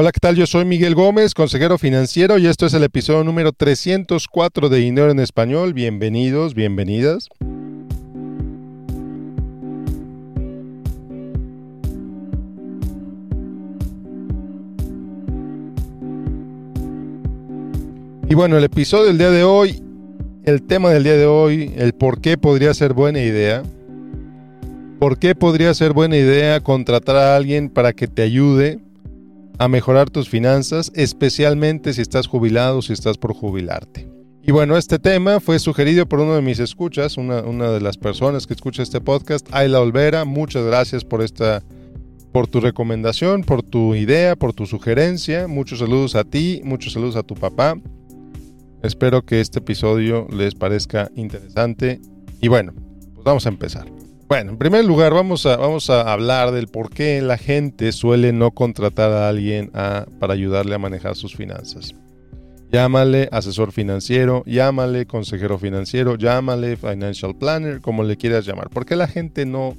Hola, ¿qué tal? Yo soy Miguel Gómez, consejero financiero, y esto es el episodio número 304 de Dinero en Español. Bienvenidos, bienvenidas. Y bueno, el episodio del día de hoy, el tema del día de hoy, el por qué podría ser buena idea. ¿Por qué podría ser buena idea contratar a alguien para que te ayude a mejorar tus finanzas, especialmente si estás jubilado o si estás por jubilarte. Y bueno, este tema fue sugerido por uno de mis escuchas, una, de las personas que escucha este podcast, Ayla Olvera. Muchas gracias por esta, por tu recomendación, por tu idea, por tu sugerencia. Muchos saludos a ti, muchos saludos a tu papá. Espero que este episodio les parezca interesante. Y bueno, pues vamos a empezar. Bueno, en primer lugar vamos a, vamos a hablar del por qué la gente suele no contratar a alguien para ayudarle a manejar sus finanzas. Llámale asesor financiero, llámale consejero financiero, llámale financial planner, como le quieras llamar. ¿Por qué la gente no,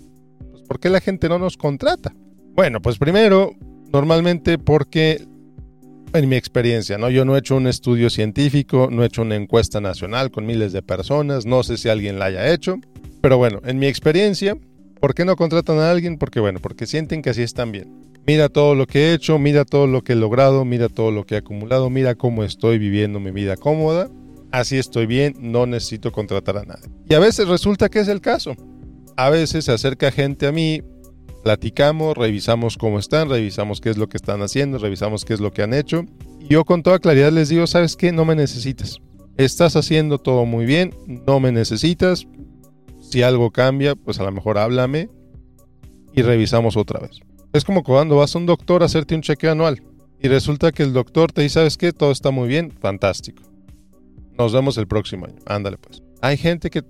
pues, ¿por qué la gente no nos contrata? Bueno, pues primero, normalmente porque en mi experiencia, ¿no? Yo no he hecho un estudio científico, no he hecho una encuesta nacional con miles de personas, no sé si alguien la haya hecho. Pero bueno, en mi experiencia, ¿por qué no contratan a alguien? Porque bueno, porque sienten que así están bien. Mira todo lo que he hecho, mira todo lo que he logrado, mira todo lo que he acumulado, mira cómo estoy viviendo mi vida cómoda. Así estoy bien, no necesito contratar a nadie. Y a veces resulta que es el caso. A veces se acerca gente a mí, platicamos, revisamos cómo están, revisamos qué es lo que están haciendo, revisamos qué es lo que han hecho. Y yo con toda claridad les digo, ¿sabes qué? No me necesitas. Estás haciendo todo muy bien, no me necesitas, si algo cambia, pues a lo mejor háblame y revisamos otra vez. Es como cuando vas a un doctor a hacerte un chequeo anual y resulta que el doctor te dice, ¿sabes qué? Todo está muy bien, fantástico. Nos vemos el próximo año. Ándale pues. Hay gente que,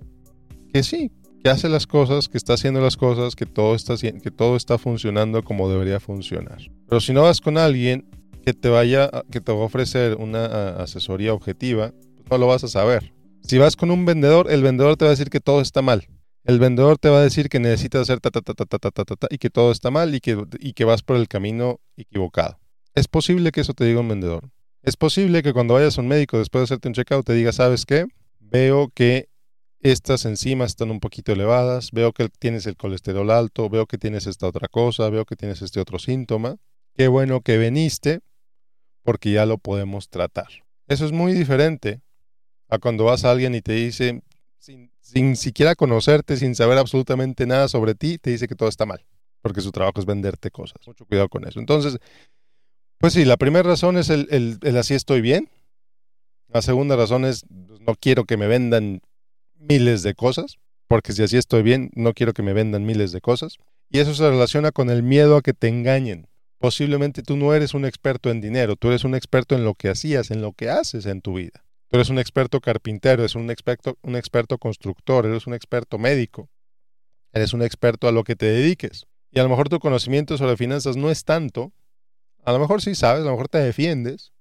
que sí, que hace las cosas, que está haciendo las cosas, que todo está, que todo está funcionando como debería funcionar. Pero si no vas con alguien que te vaya, que te va a ofrecer una asesoría objetiva, pues no lo vas a saber. Si vas con un vendedor, el vendedor te va a decir que todo está mal. El vendedor te va a decir que necesitas hacer ta ta ta ta ta ta ta, ta y que todo está mal y que, y que vas por el camino equivocado. Es posible que eso te diga un vendedor. Es posible que cuando vayas a un médico después de hacerte un checkout te diga, ¿sabes qué? Veo que estas enzimas están un poquito elevadas, veo que tienes el colesterol alto, veo que tienes esta otra cosa, veo que tienes este otro síntoma. Qué bueno que viniste porque ya lo podemos tratar. Eso es muy diferente a cuando vas a alguien y te dice, sin, siquiera conocerte, sin saber absolutamente nada sobre ti, te dice que todo está mal, porque su trabajo es venderte cosas. Mucho cuidado con eso. Entonces, pues sí, la primera razón es el, el, así estoy bien. La segunda razón es pues, no quiero que me vendan miles de cosas, porque si así estoy bien, no quiero que me vendan miles de cosas. Y eso se relaciona con el miedo a que te engañen. Posiblemente tú no eres un experto en dinero, tú eres un experto en lo que hacías, en lo que haces en tu vida. Tú eres un experto carpintero, eres un experto, un experto constructor, eres un experto médico, eres un experto a lo que te dediques. Y a lo mejor tu conocimiento sobre finanzas no es tanto. A lo mejor sí sabes, a lo mejor te defiendes.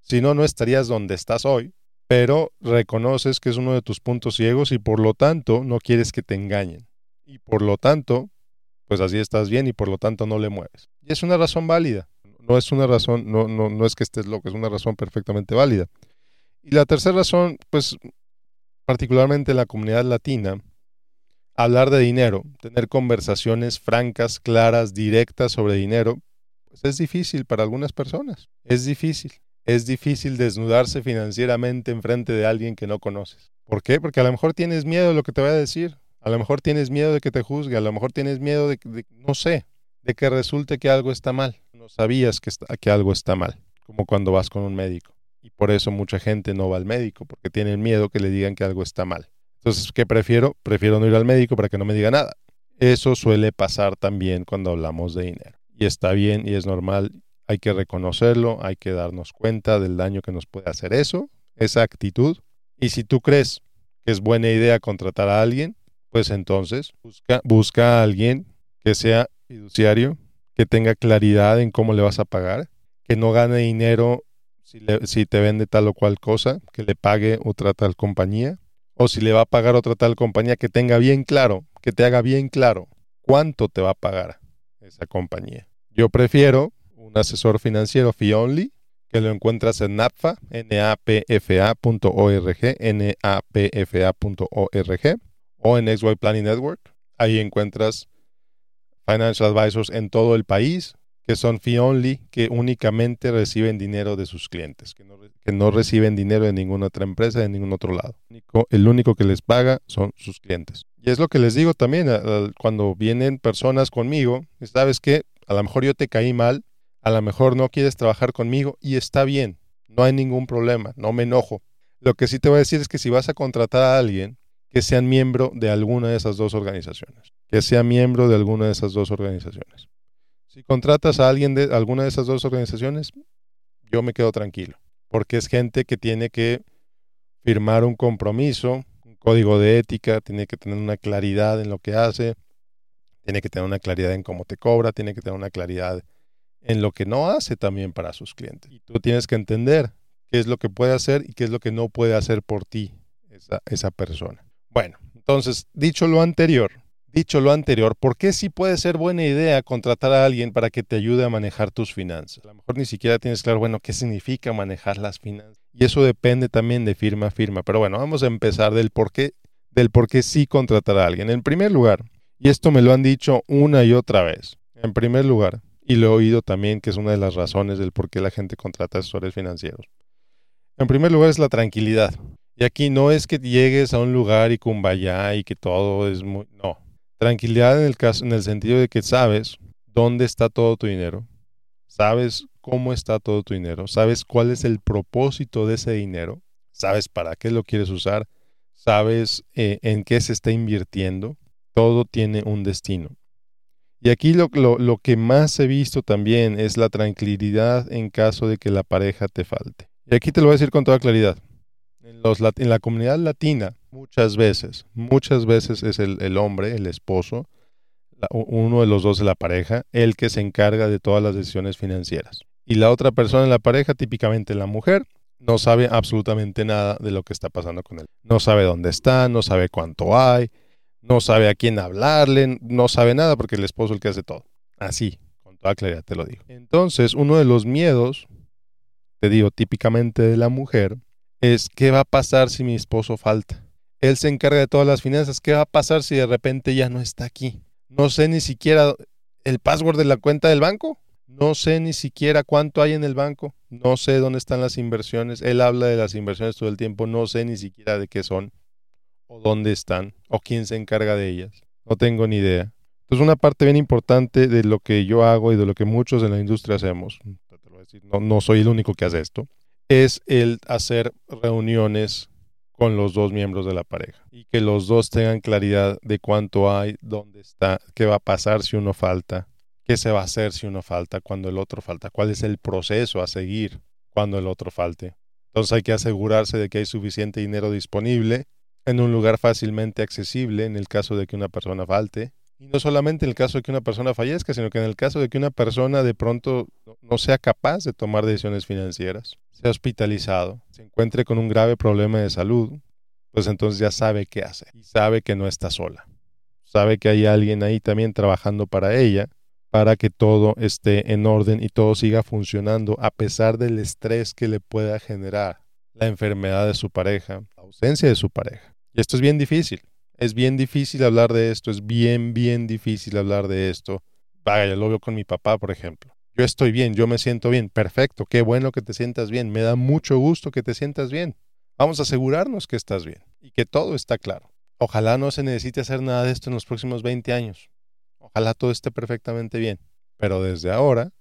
Si no, no estarías donde estás hoy. Pero reconoces que es uno de tus puntos ciegos y por lo tanto no quieres que te engañen. Y por lo tanto, pues así estás bien y por lo tanto no le mueves. Y es una razón válida. No es una razón, no, no, no es que estés loco, es una razón perfectamente válida. Y la tercera razón, pues particularmente en la comunidad latina, hablar de dinero, tener conversaciones francas, claras, directas sobre dinero, pues es difícil para algunas personas. Es difícil. Es difícil desnudarse financieramente en frente de alguien que no conoces. ¿Por qué? Porque a lo mejor tienes miedo de lo que te vaya a decir. A lo mejor tienes miedo de que te juzgue. A lo mejor tienes miedo de, de no sé, de que resulte que algo está mal. No sabías que algo está mal, como cuando vas con un médico. Por eso mucha gente no va al médico, porque tienen miedo que le digan que algo está mal. Entonces, ¿qué prefiero? Prefiero no ir al médico para que no me diga nada. Eso suele pasar también cuando hablamos de dinero. Y está bien y es normal. Hay que reconocerlo, hay que darnos cuenta del daño que nos puede hacer eso, esa actitud. Y si tú crees que es buena idea contratar a alguien, pues entonces busca, busca a alguien que sea fiduciario, que tenga claridad en cómo le vas a pagar, que no gane dinero si, te vende tal o cual cosa, que le pague otra tal compañía, o si le va a pagar otra tal compañía, que tenga bien claro, que te haga bien claro cuánto te va a pagar esa compañía. Yo prefiero un asesor financiero fee only, que lo encuentras en NAPFA, napfa.org, napfa.org, o en XY Planning Network. Ahí encuentras financial advisors en todo el país que son fee only, que únicamente reciben dinero de sus clientes, que no, reciben dinero de ninguna otra empresa, de ningún otro lado. El único que les paga son sus clientes. Y es lo que les digo también cuando vienen personas conmigo, sabes que a lo mejor yo te caí mal, a lo mejor no quieres trabajar conmigo y está bien, no hay ningún problema, no me enojo. Lo que sí te voy a decir es que si vas a contratar a alguien, que sea miembro de alguna de esas dos organizaciones, que sea miembro de alguna de esas dos organizaciones. Si contratas a alguien de alguna de esas dos organizaciones, yo me quedo tranquilo, porque es gente que tiene que firmar un compromiso, un código de ética, tiene que tener una claridad en lo que hace, tiene que tener una claridad en cómo te cobra, tiene que tener una claridad en lo que no hace también para sus clientes. Y tú tienes que entender qué es lo que puede hacer y qué es lo que no puede hacer por ti esa, esa persona. Bueno, entonces, dicho lo anterior, Dicho lo anterior, ¿por qué sí puede ser buena idea contratar a alguien para que te ayude a manejar tus finanzas? A lo mejor ni siquiera tienes claro, bueno, qué significa manejar las finanzas. Y eso depende también de firma a firma. Pero bueno, vamos a empezar del por qué, del por qué sí contratar a alguien. En primer lugar, y esto me lo han dicho una y otra vez, en primer lugar, y lo he oído también que es una de las razones del por qué la gente contrata asesores financieros. En primer lugar es la tranquilidad. Y aquí no es que llegues a un lugar y cumbaya y que todo es muy... No, Tranquilidad en el, caso, en el sentido de que sabes dónde está todo tu dinero, sabes cómo está todo tu dinero, sabes cuál es el propósito de ese dinero, sabes para qué lo quieres usar, sabes eh, en qué se está invirtiendo, todo tiene un destino. Y aquí lo, que más he visto también es la tranquilidad en caso de que la pareja te falte. Y aquí te lo voy a decir con toda claridad. En la comunidad latina, Muchas veces, muchas veces es el, hombre, el esposo, uno de los dos de la pareja, el que se encarga de todas las decisiones financieras. Y la otra persona en la pareja, típicamente la mujer, no sabe absolutamente nada de lo que está pasando con él. No sabe dónde está, no sabe cuánto hay, no sabe a quién hablarle, no sabe nada porque el esposo es el que hace todo. Así, con toda claridad te lo digo. Entonces, uno de los miedos, te digo, típicamente de la mujer, es qué va a pasar si mi esposo falta. Él se encarga de todas las finanzas. ¿Qué va a pasar si de repente ya no está aquí? No sé ni siquiera el password de la cuenta del banco. No sé ni siquiera cuánto hay en el banco. No sé dónde están las inversiones. Él habla de las inversiones todo el tiempo. No sé ni siquiera de qué son o dónde están o quién se encarga de ellas. No tengo ni idea. Entonces una parte bien importante de lo que yo hago y de lo que muchos en la industria hacemos, no, no soy el único que hace esto, es el hacer reuniones con los dos miembros de la pareja y que los dos tengan claridad de cuánto hay, dónde está, qué va a pasar si uno falta, qué se va a hacer si uno falta, cuando el otro falta, cuál es el proceso a seguir cuando el otro falte. Entonces hay que asegurarse de que hay suficiente dinero disponible en un lugar fácilmente accesible en el caso de que una persona falte. Y no solamente en el caso de que una persona fallezca, sino que en el caso de que una persona de pronto no sea capaz de tomar decisiones financieras hospitalizado, se encuentre con un grave problema de salud, pues entonces ya sabe qué hace y sabe que no está sola. Sabe que hay alguien ahí también trabajando para ella, para que todo esté en orden y todo siga funcionando a pesar del estrés que le pueda generar la enfermedad de su pareja, la ausencia de su pareja. Y esto es bien difícil. Es bien difícil hablar de esto, es bien, bien difícil hablar de esto. Vaya, yo lo veo con mi papá, por ejemplo yo estoy bien, yo me siento bien, perfecto, qué bueno que te sientas bien, me da mucho gusto que te sientas bien. Vamos a asegurarnos que estás bien y que todo está claro. Ojalá no se necesite hacer nada de esto en los próximos 20 años. Ojalá todo esté perfectamente bien. Pero desde ahora,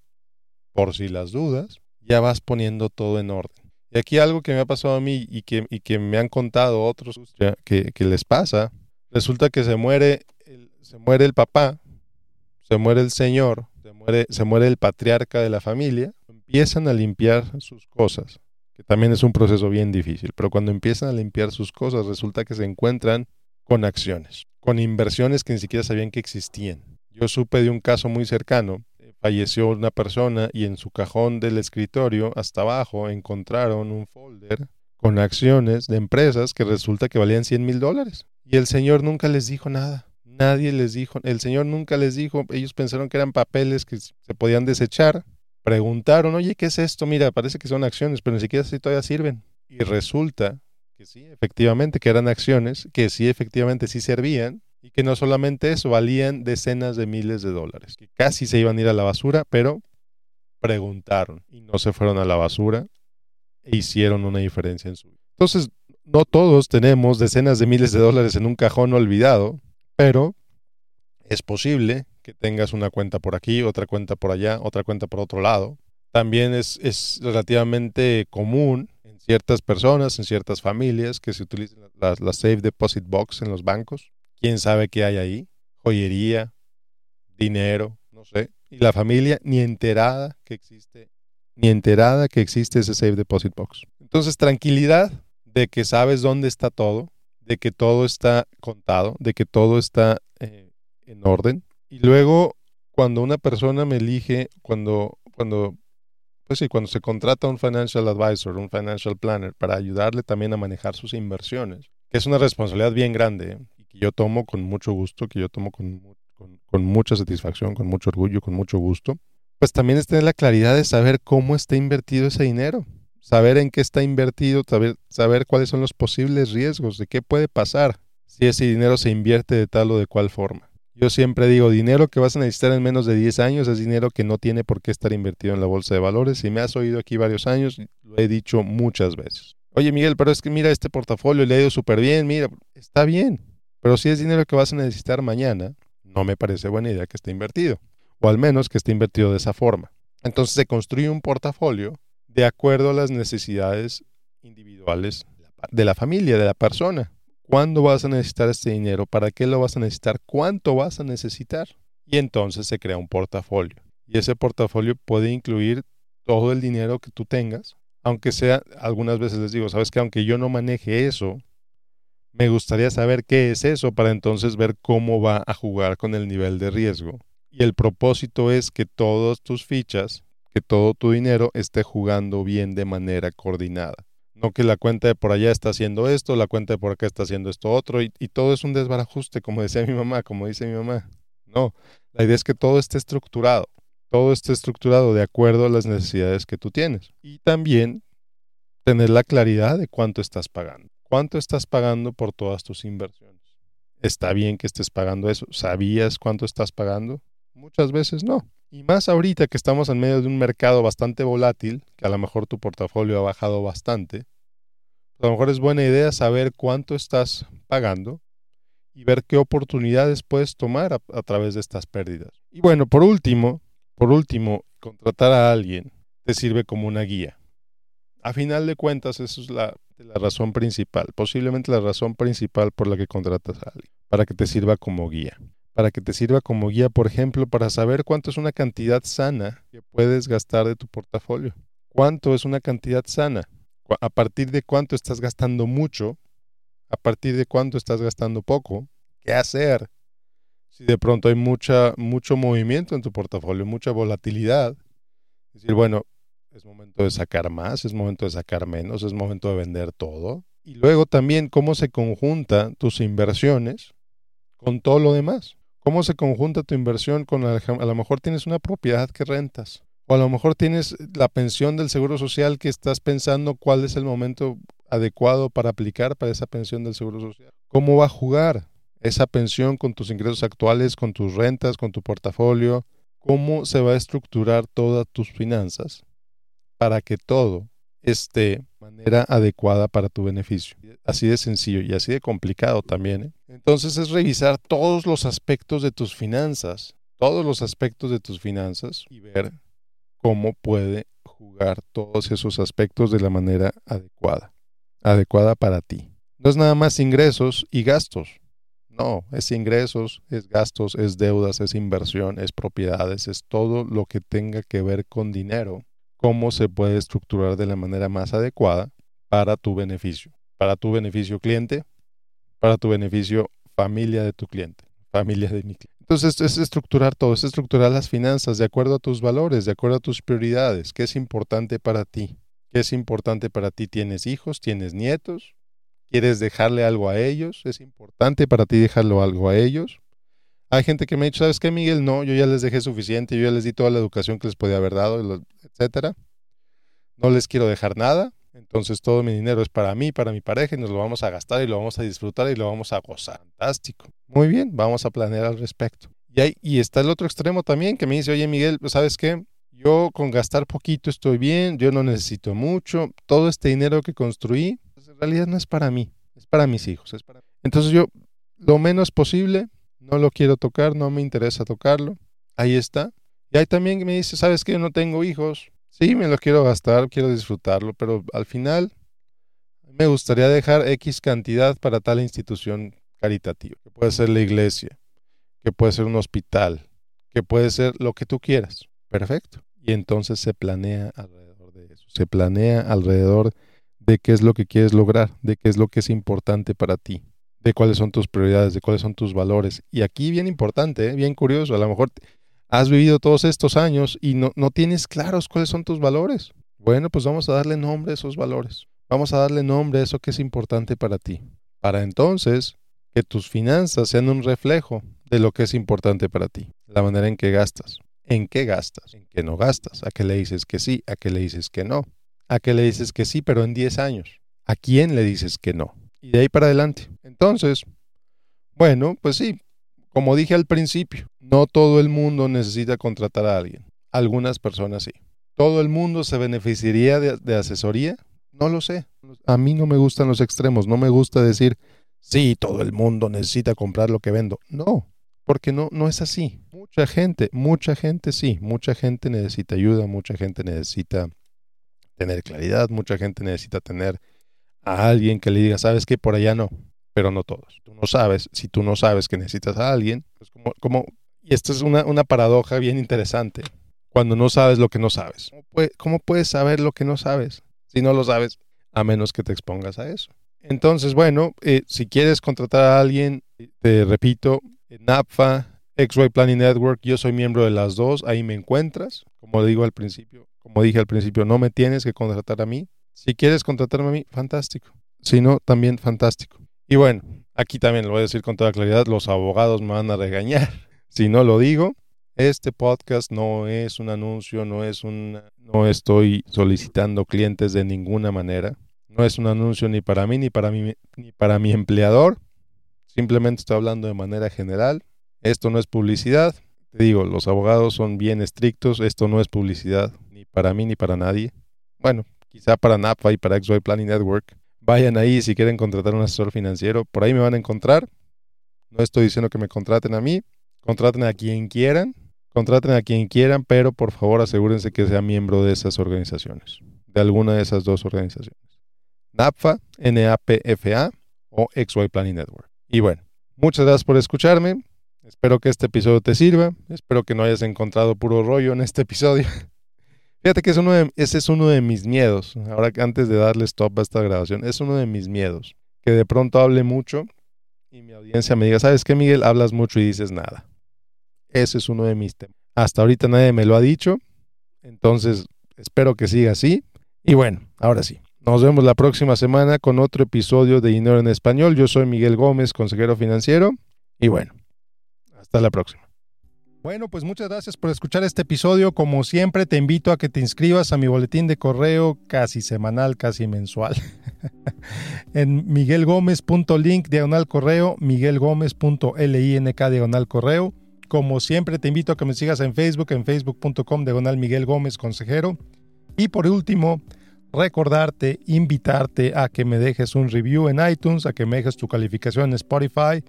por si las dudas, ya vas poniendo todo en orden. Y aquí algo que me ha pasado a mí y que, y que me han contado otros que, que les pasa, resulta que se muere, se muere el papá, se muere el señor, se muere, el patriarca de la familia, empiezan a limpiar sus cosas, que también es un proceso bien difícil, pero cuando empiezan a limpiar sus cosas resulta que se encuentran con acciones, con inversiones que ni siquiera sabían que existían. Yo supe de un caso muy cercano, falleció una persona y en su cajón del escritorio hasta abajo encontraron un folder con acciones de empresas que resulta que valían 100 mil dólares. Y el señor nunca les dijo nada. Nadie les dijo, el Señor nunca les dijo, ellos pensaron que eran papeles que se podían desechar Preguntaron, oye, ¿qué es esto? Mira, parece que son acciones, pero ni siquiera si todavía sirven. Y resulta que sí, efectivamente, que eran acciones, que sí, efectivamente, sí servían, y que no solamente eso, valían decenas de miles de dólares, que casi se iban a ir a la basura, pero preguntaron y no se fueron a la basura e hicieron una diferencia en su vida. Entonces, no todos tenemos decenas de miles de dólares en un cajón olvidado, pero es posible que tengas una cuenta por aquí, otra cuenta por allá, otra cuenta por otro lado. También es, es relativamente común en ciertas personas, en ciertas familias, que se utilicen la, la Safe Deposit Box en los bancos. ¿Quién sabe qué hay ahí? Joyería, dinero, no sé. Y la familia ni enterada que existe, ni enterada que existe ese Safe Deposit Box. Entonces, tranquilidad de que sabes dónde está todo, de que todo está contado, de que todo está eh, en orden. Y luego, cuando una persona me elige, cuando, cuando, pues sí, cuando se contrata un financial advisor, un financial planner, para ayudarle también a manejar sus inversiones, que es una responsabilidad bien grande ¿eh? que yo tomo con mucho gusto, que yo tomo con, con, con mucha satisfacción, con mucho orgullo, con mucho gusto, pues también es tener la claridad de saber cómo está invertido ese dinero saber en qué está invertido, saber, saber cuáles son los posibles riesgos, de qué puede pasar si ese dinero se invierte de tal o de cual forma. Yo siempre digo, dinero que vas a necesitar en menos de 10 años es dinero que no tiene por qué estar invertido en la bolsa de valores. Si me has oído aquí varios años, lo he dicho muchas veces. Oye Miguel, pero es que mira este portafolio, le ha ido súper bien, mira, está bien. Pero si es dinero que vas a necesitar mañana, no me parece buena idea que esté invertido. O al menos que esté invertido de esa forma. Entonces se construye un portafolio de acuerdo a las necesidades individuales de la familia, de la persona. ¿Cuándo vas a necesitar este dinero? ¿Para qué lo vas a necesitar? ¿Cuánto vas a necesitar? Y entonces se crea un portafolio. Y ese portafolio puede incluir todo el dinero que tú tengas, aunque sea, algunas veces les digo, sabes que aunque yo no maneje eso, me gustaría saber qué es eso para entonces ver cómo va a jugar con el nivel de riesgo. Y el propósito es que todas tus fichas que todo tu dinero esté jugando bien de manera coordinada. No que la cuenta de por allá está haciendo esto, la cuenta de por acá está haciendo esto otro, y, todo es un desbarajuste, como decía mi mamá, como dice mi mamá. No, la idea es que todo esté estructurado, todo esté estructurado de acuerdo a las necesidades que tú tienes. Y también tener la claridad de cuánto estás pagando. ¿Cuánto estás pagando por todas tus inversiones? ¿Está bien que estés pagando eso? ¿Sabías cuánto estás pagando? Muchas veces no. Y más ahorita que estamos en medio de un mercado bastante volátil, que a lo mejor tu portafolio ha bajado bastante, a lo mejor es buena idea saber cuánto estás pagando y ver qué oportunidades puedes tomar a, través de estas pérdidas. Y bueno, por último, por último, contratar a alguien te sirve como una guía. A final de cuentas, eso es la razón principal, posiblemente la razón principal por la que contratas a alguien, para que te sirva como guía para que te sirva como guía, por ejemplo, para saber cuánto es una cantidad sana que puedes gastar de tu portafolio. ¿Cuánto es una cantidad sana? A partir de cuánto estás gastando mucho, a partir de cuánto estás gastando poco, ¿qué hacer? Si de pronto hay mucha, mucho movimiento en tu portafolio, mucha volatilidad, decir, bueno, es momento de sacar más, es momento de sacar menos, es momento de vender todo. Y luego también cómo se conjuntan tus inversiones con todo lo demás. ¿Cómo se conjunta tu inversión con a lo mejor tienes una propiedad que rentas? O a lo mejor tienes la pensión del Seguro Social que estás pensando cuál es el momento adecuado para aplicar para esa pensión del Seguro Social. ¿Cómo va a jugar esa pensión con tus ingresos actuales, con tus rentas, con tu portafolio? ¿Cómo se va a estructurar todas tus finanzas para que todo esté de manera adecuada para tu beneficio? Así de sencillo y así de complicado también. ¿eh? Entonces es revisar todos los aspectos de tus finanzas, todos los aspectos de tus finanzas y ver cómo puede jugar todos esos aspectos de la manera adecuada, adecuada para ti. No es nada más ingresos y gastos. No, es ingresos, es gastos, es deudas, es inversión, es propiedades, es todo lo que tenga que ver con dinero, cómo se puede estructurar de la manera más adecuada para tu beneficio para tu beneficio cliente, para tu beneficio familia de tu cliente, familia de mi cliente. Entonces es estructurar todo, es estructurar las finanzas de acuerdo a tus valores, de acuerdo a tus prioridades, qué es importante para ti, qué es importante para ti. ¿Tienes hijos? ¿Tienes nietos? ¿Quieres dejarle algo a ellos? ¿Es importante para ti dejarlo algo a ellos? Hay gente que me ha dicho, ¿sabes qué, Miguel? No, yo ya les dejé suficiente, yo ya les di toda la educación que les podía haber dado, etcétera. No les quiero dejar nada. Entonces todo mi dinero es para mí, para mi pareja y nos lo vamos a gastar y lo vamos a disfrutar y lo vamos a gozar. Fantástico. Muy bien, vamos a planear al respecto. Y, está el otro extremo también que me dice, oye Miguel, ¿sabes qué? Yo con gastar poquito estoy bien, yo no necesito mucho, todo este dinero que construí, pues, en realidad no es para mí, es para mis hijos. Es para... Entonces yo lo menos posible no lo quiero tocar, no me interesa tocarlo. Ahí está. Y ahí también me dice, ¿sabes que Yo no tengo hijos. Sí, me lo quiero gastar, quiero disfrutarlo, pero al final me gustaría dejar X cantidad para tal institución caritativa, que puede ser la iglesia, que puede ser un hospital, que puede ser lo que tú quieras. Perfecto. Y entonces se planea alrededor de eso, se planea alrededor de qué es lo que quieres lograr, de qué es lo que es importante para ti de cuáles son tus prioridades, de cuáles son tus valores. Y aquí bien importante, ¿eh? bien curioso, a lo mejor has vivido todos estos años y no, no tienes claros cuáles son tus valores. Bueno, pues vamos a darle nombre a esos valores. Vamos a darle nombre a eso que es importante para ti. Para entonces que tus finanzas sean un reflejo de lo que es importante para ti. La manera en que gastas. ¿En qué gastas? ¿En qué no gastas? ¿A qué le dices que sí? ¿A qué le dices que no? ¿A qué le dices que sí, pero en 10 años? ¿A quién le dices que no? y de ahí para adelante. Entonces, bueno, pues sí, como dije al principio, no todo el mundo necesita contratar a alguien. Algunas personas sí. ¿Todo el mundo se beneficiaría de, asesoría? No lo sé. A mí no me gustan los extremos. No me gusta decir, sí, todo el mundo necesita comprar lo que vendo. No, porque no, no es así. Mucha gente, mucha gente sí. Mucha gente necesita ayuda, mucha gente necesita tener claridad, mucha gente necesita tener a alguien que le diga, sabes que por allá no, pero no todos. Tú no sabes, si tú no sabes que necesitas a alguien, pues como, como y esto es una, una, paradoja bien interesante, cuando no sabes lo que no sabes. ¿Cómo, puedes saber lo que no sabes si no lo sabes? A menos que te expongas a eso. Entonces, bueno, eh, si quieres contratar a alguien, te repito, NAPFA, XY Planning Network, yo soy miembro de las dos, ahí me encuentras. Como digo al principio, como dije al principio, no me tienes que contratar a mí, si quieres contratarme a mí, fantástico. Si no, también fantástico. Y bueno, aquí también lo voy a decir con toda claridad, los abogados me van a regañar si no lo digo. Este podcast no es un anuncio, no es un no estoy solicitando clientes de ninguna manera. No es un anuncio ni para mí ni para mi ni para mi empleador. Simplemente estoy hablando de manera general. Esto no es publicidad. Te digo, los abogados son bien estrictos, esto no es publicidad ni para mí ni para nadie. Bueno, quizá para NAPA y para XY Planning Network. Vayan ahí si quieren contratar un asesor financiero. Por ahí me van a encontrar. No estoy diciendo que me contraten a mí. Contraten a quien quieran. Contraten a quien quieran, pero por favor asegúrense que sea miembro de esas organizaciones. De alguna de esas dos organizaciones. NAPFA, NAPFA o XY Planning Network. Y bueno, muchas gracias por escucharme. Espero que este episodio te sirva. Espero que no hayas encontrado puro rollo en este episodio. Fíjate que es uno de, ese es uno de mis miedos. Ahora que antes de darle stop a esta grabación, es uno de mis miedos. Que de pronto hable mucho y mi audiencia me diga, ¿sabes qué, Miguel? Hablas mucho y dices nada. Ese es uno de mis temas. Hasta ahorita nadie me lo ha dicho. Entonces, espero que siga así. Y bueno, ahora sí. Nos vemos la próxima semana con otro episodio de Dinero en Español. Yo soy Miguel Gómez, consejero financiero. Y bueno, hasta la próxima. Bueno, pues muchas gracias por escuchar este episodio. Como siempre, te invito a que te inscribas a mi boletín de correo casi semanal, casi mensual. en miguelgomez.link diagonal correo, miguelgomez.link diagonal correo. Como siempre, te invito a que me sigas en Facebook, en facebook.com diagonal Miguel Gómez Consejero. Y por último, recordarte, invitarte a que me dejes un review en iTunes, a que me dejes tu calificación en Spotify.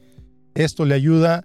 Esto le ayuda